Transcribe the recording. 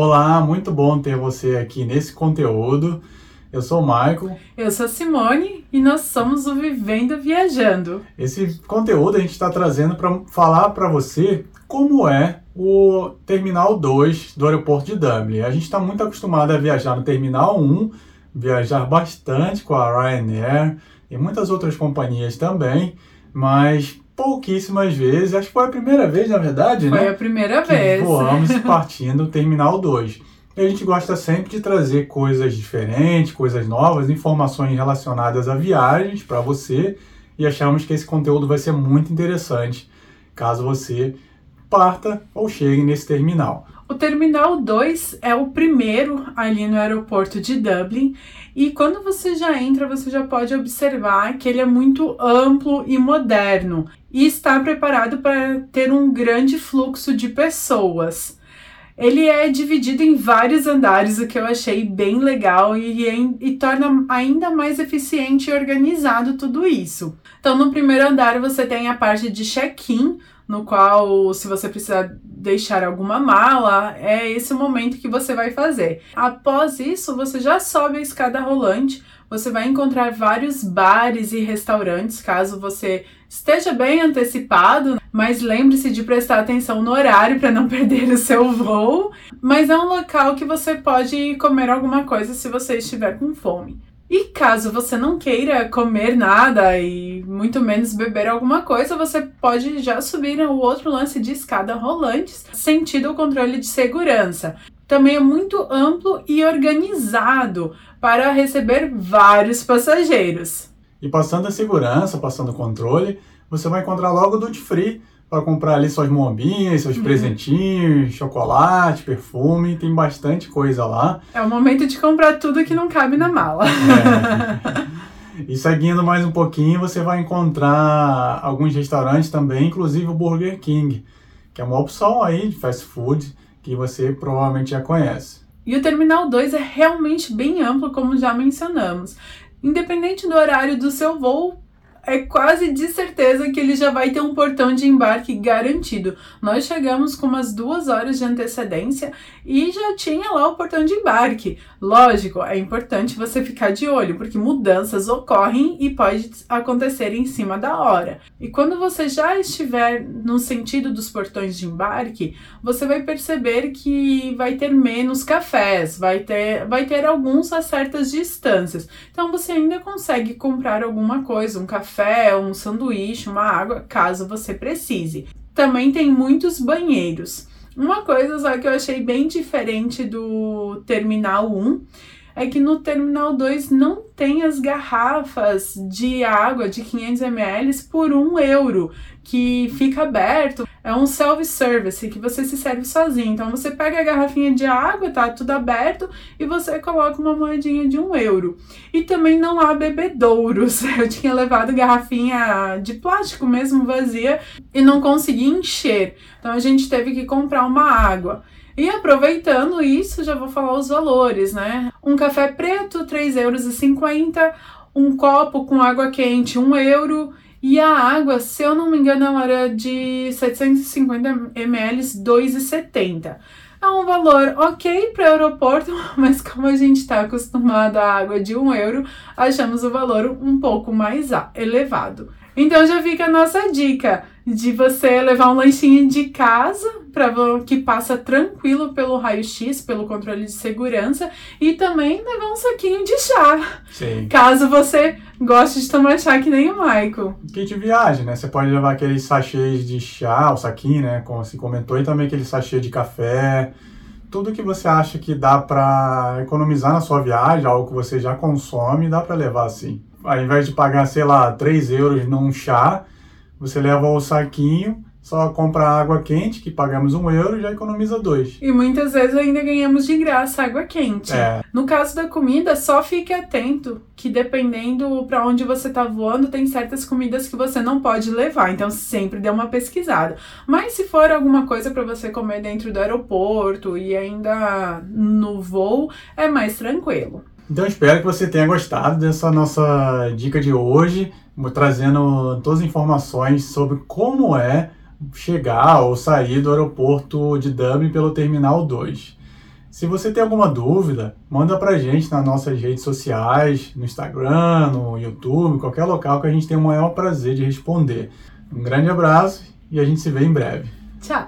Olá, muito bom ter você aqui nesse conteúdo. Eu sou o Michael. Eu sou a Simone e nós somos o Vivendo Viajando. Esse conteúdo a gente está trazendo para falar para você como é o Terminal 2 do aeroporto de Dublin. A gente está muito acostumado a viajar no Terminal 1, viajar bastante com a Ryanair e muitas outras companhias também, mas pouquíssimas vezes, acho que foi a primeira vez, na verdade, foi né? Foi a primeira que vez. Voamos partindo do Terminal 2. E a gente gosta sempre de trazer coisas diferentes, coisas novas, informações relacionadas a viagens para você e achamos que esse conteúdo vai ser muito interessante caso você parta ou chegue nesse terminal. O Terminal 2 é o primeiro ali no aeroporto de Dublin e quando você já entra, você já pode observar que ele é muito amplo e moderno e está preparado para ter um grande fluxo de pessoas. Ele é dividido em vários andares, o que eu achei bem legal e, e, e, torna ainda mais eficiente e organizado tudo isso. Então, no primeiro andar você tem a parte de check-in, no qual, se você precisar deixar alguma mala, é esse o momento que você vai fazer. Após isso, você já sobe a escada rolante, você vai encontrar vários bares e restaurantes, caso você esteja bem antecipado, mas lembre-se de prestar atenção no horário para não perder o seu voo. Mas é um local que você pode comer alguma coisa se você estiver com fome. E caso você não queira comer nada e muito menos beber alguma coisa, você pode já subir o outro lance de escada rolantes, sentido o controle de segurança. Também é muito amplo e organizado para receber vários passageiros. E passando a segurança, passando o controle, você vai encontrar logo o Duty Free para comprar ali suas bombinhas, seus uhum. presentinhos, chocolate, perfume, tem bastante coisa lá. É o momento de comprar tudo que não cabe na mala. É. E seguindo mais um pouquinho, você vai encontrar alguns restaurantes também, inclusive o Burger King, que é uma opção aí de fast food que você provavelmente já conhece. E o Terminal 2 é realmente bem amplo, como já mencionamos. Independente do horário do seu voo, é quase de certeza que ele já vai ter um portão de embarque garantido. Nós chegamos com umas duas horas de antecedência e já tinha lá o portão de embarque. Lógico, é importante você ficar de olho, porque mudanças ocorrem e pode acontecer em cima da hora. E quando você já estiver no sentido dos portões de embarque, você vai perceber que vai ter menos cafés, vai ter, vai ter alguns a certas distâncias. Então você ainda consegue comprar alguma coisa, um café café, um sanduíche, uma água, caso você precise. Também tem muitos banheiros. Uma coisa só que eu achei bem diferente do Terminal 1 é que no Terminal 2 não tem as garrafas de água de 500 ml por um euro, que fica aberto. É um self-service que você se serve sozinho. Então você pega a garrafinha de água, tá tudo aberto, e você coloca uma moedinha de um euro. E também não há bebedouros. Eu tinha levado garrafinha de plástico mesmo vazia e não consegui encher. Então a gente teve que comprar uma água. E aproveitando isso, já vou falar os valores, né? Um café preto, 3,50 euros. Um copo com água quente, 1 euro. E a água, se eu não me engano, ela era de 750 ml, 2,70. É um valor ok para o aeroporto, mas como a gente está acostumado à água de 1 euro, achamos o valor um pouco mais elevado. Então já fica a nossa dica de você levar um lanchinho de casa para que passa tranquilo pelo raio-x, pelo controle de segurança e também levar um saquinho de chá. Sim. Caso você goste de tomar chá que nem o Michael. Kit viagem, né? Você pode levar aqueles sachês de chá, o saquinho, né, como se comentou, e também aquele sachê de café. Tudo que você acha que dá para economizar na sua viagem, algo que você já consome, dá para levar assim ao invés de pagar, sei lá, 3 euros num chá, você leva o saquinho, só compra água quente, que pagamos um euro e já economiza dois. E muitas vezes ainda ganhamos de graça água quente. É. No caso da comida, só fique atento que dependendo para onde você tá voando, tem certas comidas que você não pode levar. Então sempre dê uma pesquisada. Mas se for alguma coisa para você comer dentro do aeroporto e ainda no voo, é mais tranquilo. Então espero que você tenha gostado dessa nossa dica de hoje, trazendo todas as informações sobre como é chegar ou sair do aeroporto de Dublin pelo Terminal 2. Se você tem alguma dúvida, manda pra gente nas nossas redes sociais, no Instagram, no YouTube, qualquer local que a gente tem o maior prazer de responder. Um grande abraço e a gente se vê em breve. Tchau!